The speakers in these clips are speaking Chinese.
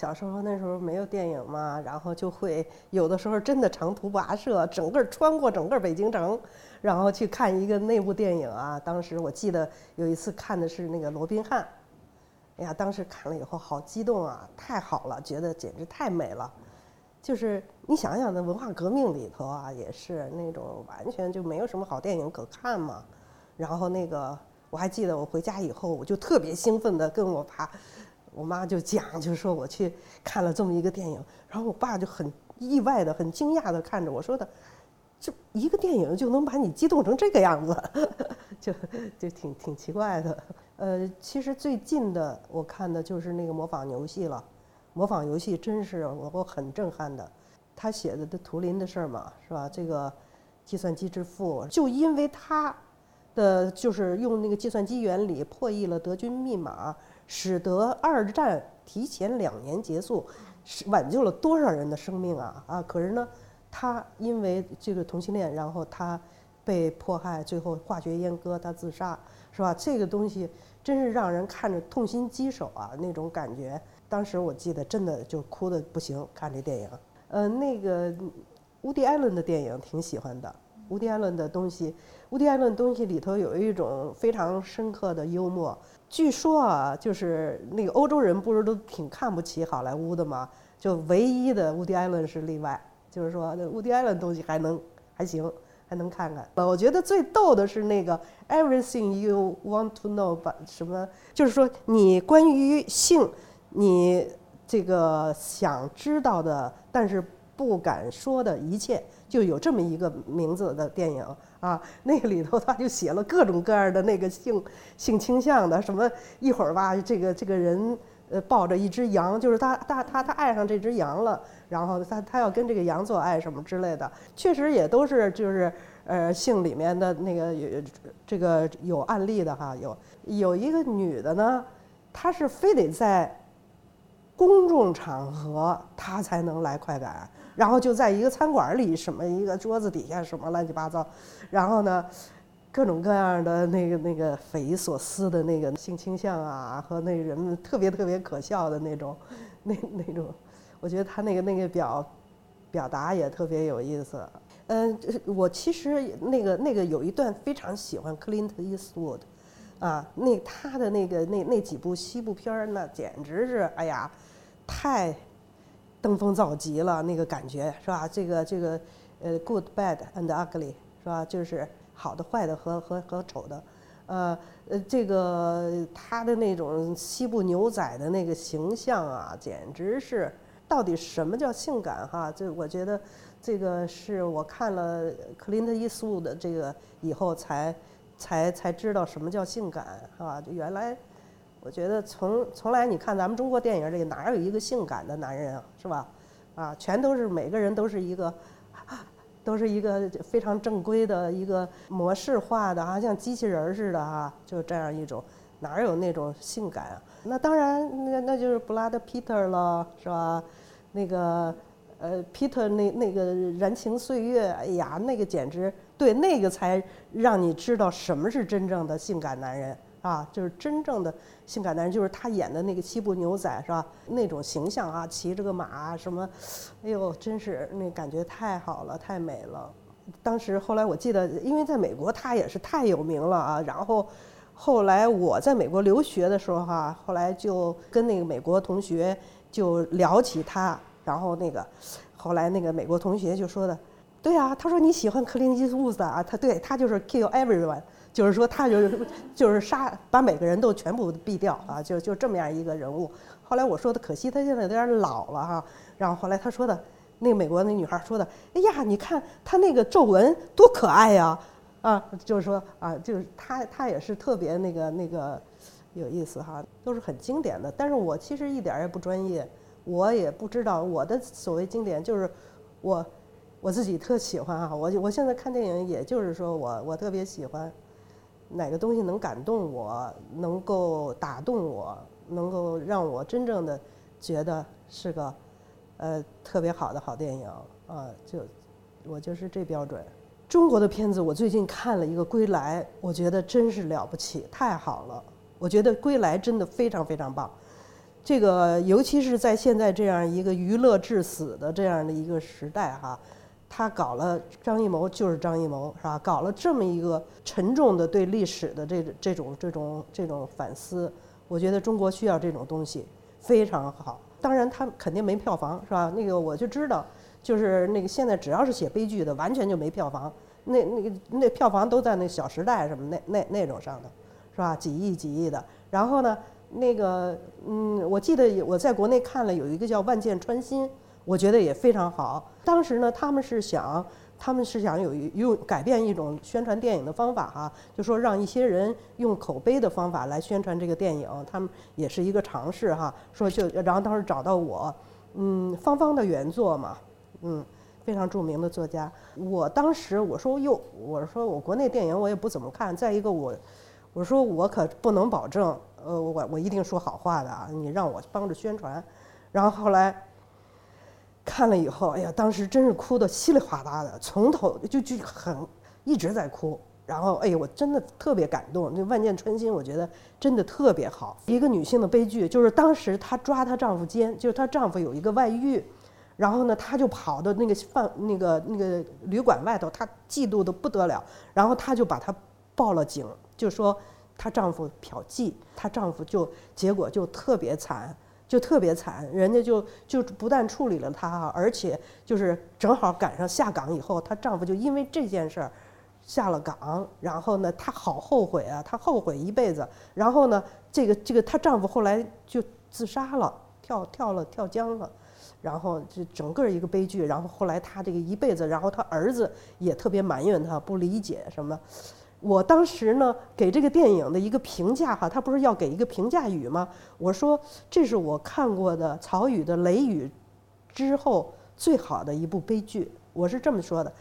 小时候那时候没有电影嘛，然后就会有的时候真的长途跋涉，整个穿过整个北京城，然后去看一个那部电影啊。当时我记得有一次看的是那个罗宾汉，哎呀，当时看了以后好激动啊，太好了，觉得简直太美了。就是你想想，那文化革命里头啊，也是那种完全就没有什么好电影可看嘛。然后那个我还记得，我回家以后我就特别兴奋的跟我爸。我妈就讲，就说我去看了这么一个电影，然后我爸就很意外的、很惊讶的看着我说的，这一个电影就能把你激动成这个样子，就就挺挺奇怪的。呃，其实最近的我看的就是那个模仿游戏了，模仿游戏真是我我很震撼的。他写的的图灵的事儿嘛，是吧？这个计算机之父，就因为他的就是用那个计算机原理破译了德军密码。使得二战提前两年结束，是挽救了多少人的生命啊啊！可是呢，他因为这个同性恋，然后他被迫害，最后化学阉割，他自杀，是吧？这个东西真是让人看着痛心疾首啊，那种感觉。当时我记得真的就哭的不行，看这电影。呃，那个乌迪·艾伦的电影挺喜欢的。乌迪·艾伦的东西，乌迪·艾伦东西里头有一种非常深刻的幽默。据说啊，就是那个欧洲人不是都挺看不起好莱坞的吗？就唯一的乌迪·艾伦是例外，就是说那乌迪·艾伦东西还能还行，还能看看。我觉得最逗的是那个 Everything You Want to Know 把什么，就是说你关于性，你这个想知道的，但是不敢说的一切，就有这么一个名字的电影。啊，那个里头他就写了各种各样的那个性性倾向的，什么一会儿吧，这个这个人呃抱着一只羊，就是他他他他爱上这只羊了，然后他他要跟这个羊做爱什么之类的，确实也都是就是呃性里面的那个有这个有案例的哈，有有一个女的呢，她是非得在公众场合她才能来快感。然后就在一个餐馆里，什么一个桌子底下，什么乱七八糟，然后呢，各种各样的那个那个匪夷所思的那个性倾向啊，和那人们特别特别可笑的那种，那那种，我觉得他那个那个表表达也特别有意思。嗯，我其实那个那个有一段非常喜欢 Clint Eastwood，啊，那他的那个那那几部西部片儿，那简直是哎呀，太。登峰造极了，那个感觉是吧？这个这个，呃，good, bad and ugly 是吧？就是好的、坏的和和和丑的，呃呃，这个他的那种西部牛仔的那个形象啊，简直是到底什么叫性感哈？这我觉得这个是我看了克林特·伊斯伍的这个以后才才才知道什么叫性感啊！就原来。我觉得从从来你看咱们中国电影里哪有一个性感的男人啊，是吧？啊，全都是每个人都是一个，都是一个非常正规的一个模式化的啊，像机器人似的啊，就这样一种，哪有那种性感啊？那当然，那那就是布拉德·皮特了，是吧？那个呃，皮特那那个燃情岁月，哎呀，那个简直对，那个才让你知道什么是真正的性感男人。啊，就是真正的性感男人，就是他演的那个西部牛仔，是吧？那种形象啊，骑着个马什么，哎呦，真是那感觉太好了，太美了。当时后来我记得，因为在美国他也是太有名了啊。然后后来我在美国留学的时候哈，后来就跟那个美国同学就聊起他，然后那个后来那个美国同学就说的，对啊，他说你喜欢克林斯伍兹啊，他对他就是 kill everyone。就是说，他就是就是杀，把每个人都全部毙掉啊！就就这么样一个人物。后来我说的，可惜他现在有点老了哈。然后后来他说的，那个美国那女孩说的，哎呀，你看他那个皱纹多可爱呀！啊，就是说啊，就是他他也是特别那个那个有意思哈，都是很经典的。但是我其实一点也不专业，我也不知道我的所谓经典就是我我自己特喜欢啊。我我现在看电影，也就是说我我特别喜欢。哪个东西能感动我，能够打动我，能够让我真正的觉得是个呃特别好的好电影啊？就我就是这标准。中国的片子，我最近看了一个《归来》，我觉得真是了不起，太好了。我觉得《归来》真的非常非常棒。这个尤其是在现在这样一个娱乐至死的这样的一个时代哈，他搞了张艺谋就是张艺谋是吧？搞了这么一个沉重的对历史的这这种这种这种反思，我觉得中国需要这种东西，非常好。当然他肯定没票房是吧？那个我就知道，就是那个现在只要是写悲剧的，完全就没票房。那那那票房都在那《小时代》什么那那那种上头，是吧？几亿几亿的。然后呢？那个，嗯，我记得我在国内看了有一个叫《万箭穿心》，我觉得也非常好。当时呢，他们是想，他们是想有用改变一种宣传电影的方法哈，就说让一些人用口碑的方法来宣传这个电影，他们也是一个尝试哈。说就，然后当时找到我，嗯，芳芳的原作嘛，嗯，非常著名的作家。我当时我说哟，我说我国内电影我也不怎么看，再一个我，我说我可不能保证。呃，我我一定说好话的啊！你让我帮着宣传，然后后来看了以后，哎呀，当时真是哭的稀里哗啦的，从头就就很一直在哭。然后，哎呀，我真的特别感动。那《万箭穿心》，我觉得真的特别好。一个女性的悲剧，就是当时她抓她丈夫奸，就是她丈夫有一个外遇，然后呢，她就跑到那个饭那个那个旅馆外头，她嫉妒的不得了，然后她就把她报了警，就说。她丈夫嫖妓，她丈夫就结果就特别惨，就特别惨。人家就就不但处理了她，而且就是正好赶上下岗以后，她丈夫就因为这件事儿下了岗。然后呢，她好后悔啊，她后悔一辈子。然后呢，这个这个她丈夫后来就自杀了，跳跳了跳江了。然后这整个一个悲剧。然后后来她这个一辈子，然后她儿子也特别埋怨她，不理解什么。我当时呢，给这个电影的一个评价哈，他不是要给一个评价语吗？我说这是我看过的曹禺的《雷雨》之后最好的一部悲剧，我是这么说的。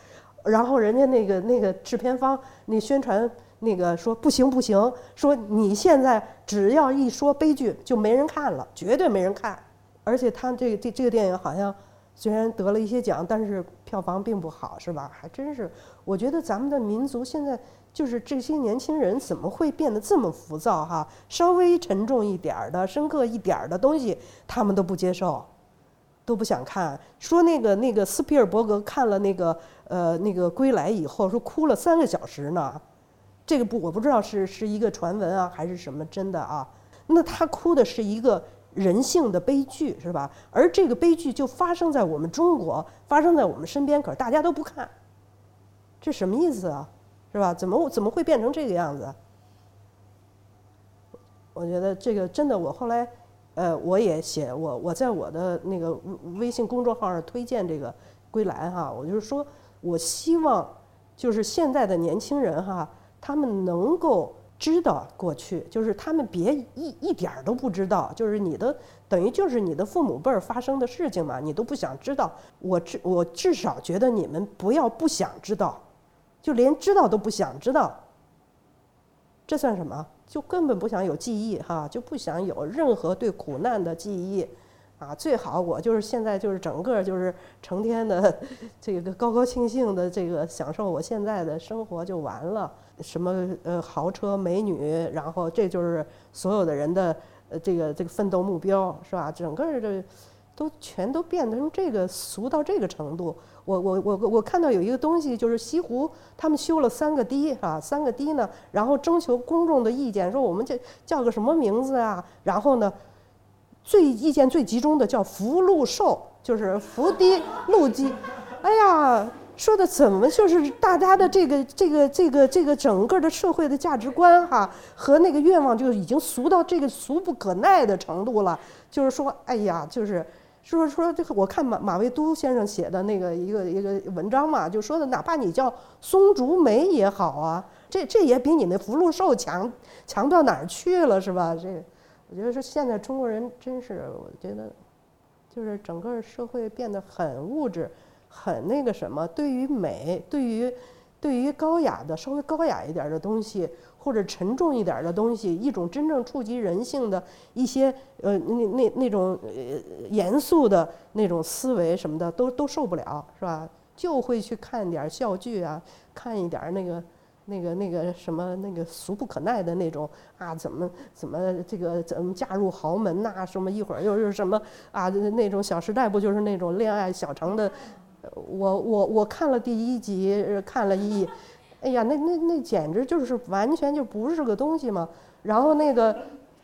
然后人家那个那个制片方那宣传那个说不行不行，说你现在只要一说悲剧就没人看了，绝对没人看。而且他这个这这个电影好像虽然得了一些奖，但是票房并不好，是吧？还真是，我觉得咱们的民族现在。就是这些年轻人怎么会变得这么浮躁哈？稍微沉重一点儿的、深刻一点儿的东西，他们都不接受，都不想看。说那个那个斯皮尔伯格看了那个呃那个归来以后，说哭了三个小时呢。这个不我不知道是是一个传闻啊还是什么真的啊？那他哭的是一个人性的悲剧是吧？而这个悲剧就发生在我们中国，发生在我们身边，可是大家都不看，这什么意思啊？是吧？怎么怎么会变成这个样子？我觉得这个真的，我后来，呃，我也写我我在我的那个微信公众号上推荐这个《归来》哈，我就是说，我希望就是现在的年轻人哈，他们能够知道过去，就是他们别一一点儿都不知道，就是你的等于就是你的父母辈儿发生的事情嘛，你都不想知道。我至我至少觉得你们不要不想知道。就连知道都不想知道，这算什么？就根本不想有记忆哈，就不想有任何对苦难的记忆，啊，最好我就是现在就是整个就是成天的这个高高兴兴的这个享受我现在的生活就完了，什么呃豪车美女，然后这就是所有的人的呃这个这个奋斗目标是吧？整个的都全都变成这个俗到这个程度。我我我我看到有一个东西，就是西湖他们修了三个堤啊，三个堤呢，然后征求公众的意见，说我们这叫个什么名字啊？然后呢，最意见最集中的叫福禄寿，就是福堤禄基。哎呀，说的怎么就是大家的这个这个这个这个整个的社会的价值观哈和那个愿望就已经俗到这个俗不可耐的程度了。就是说，哎呀，就是。说说这个，我看马马未都先生写的那个一个一个文章嘛，就说的哪怕你叫松竹梅也好啊，这这也比你那福禄寿强强不到哪儿去了，是吧？这我觉得说现在中国人真是，我觉得就是整个社会变得很物质，很那个什么，对于美，对于对于高雅的稍微高雅一点的东西。或者沉重一点的东西，一种真正触及人性的一些呃那那那种呃严肃的那种思维什么的，都都受不了，是吧？就会去看点笑剧啊，看一点那个那个那个什么那个俗不可耐的那种啊，怎么怎么这个怎么嫁入豪门呐、什么一会儿又是什么啊，那种《小时代》不就是那种恋爱小城的？我我我看了第一集，看了一，哎呀，那那那简直就是完全就不是个东西嘛。然后那个。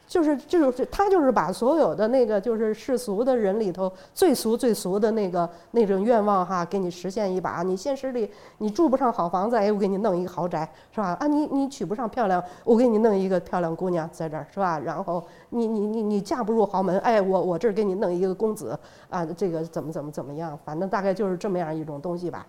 就是就是他就是把所有的那个就是世俗的人里头最俗最俗的那个那种愿望哈，给你实现一把。你现实里你住不上好房子，哎，我给你弄一个豪宅，是吧？啊，你你娶不上漂亮，我给你弄一个漂亮姑娘在这儿，是吧？然后你你你你嫁不入豪门，哎，我我这儿给你弄一个公子，啊，这个怎么怎么怎么样？反正大概就是这么样一种东西吧。